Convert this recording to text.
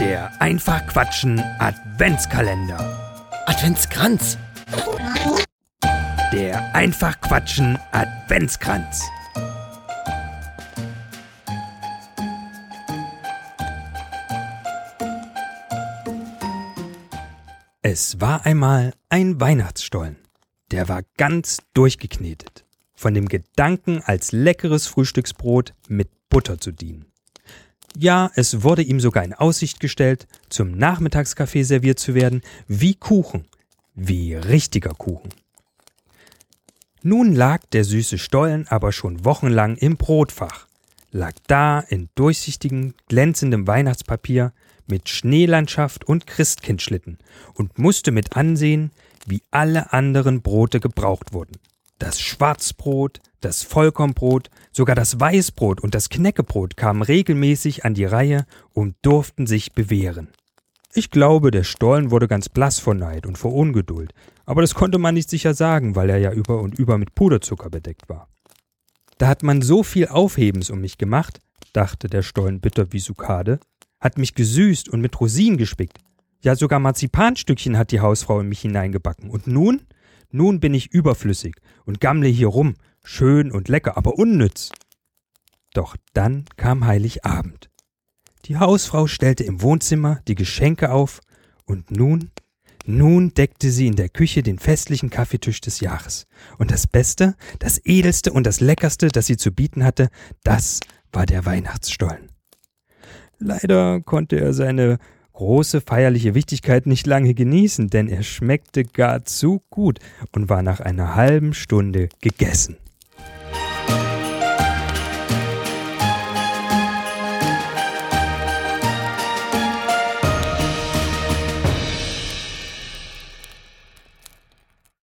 Der Einfach Quatschen Adventskalender. Adventskranz. Der Einfach Quatschen Adventskranz. Es war einmal ein Weihnachtsstollen. Der war ganz durchgeknetet. Von dem Gedanken, als leckeres Frühstücksbrot mit Butter zu dienen. Ja, es wurde ihm sogar in Aussicht gestellt, zum Nachmittagskaffee serviert zu werden, wie Kuchen, wie richtiger Kuchen. Nun lag der süße Stollen aber schon wochenlang im Brotfach, lag da in durchsichtigem, glänzendem Weihnachtspapier mit Schneelandschaft und Christkindschlitten und musste mit ansehen, wie alle anderen Brote gebraucht wurden. Das Schwarzbrot, das Vollkornbrot, sogar das Weißbrot und das Knäckebrot kamen regelmäßig an die Reihe und durften sich bewähren. Ich glaube, der Stollen wurde ganz blass vor Neid und vor Ungeduld, aber das konnte man nicht sicher sagen, weil er ja über und über mit Puderzucker bedeckt war. Da hat man so viel Aufhebens um mich gemacht, dachte der Stollen bitter wie Sukade, hat mich gesüßt und mit Rosinen gespickt. Ja, sogar Marzipanstückchen hat die Hausfrau in mich hineingebacken. Und nun? Nun bin ich überflüssig und gammle hier rum, schön und lecker, aber unnütz. Doch dann kam Heiligabend. Die Hausfrau stellte im Wohnzimmer die Geschenke auf, und nun, nun deckte sie in der Küche den festlichen Kaffeetisch des Jahres. Und das Beste, das Edelste und das Leckerste, das sie zu bieten hatte, das war der Weihnachtsstollen. Leider konnte er seine große feierliche Wichtigkeit nicht lange genießen, denn er schmeckte gar zu gut und war nach einer halben Stunde gegessen.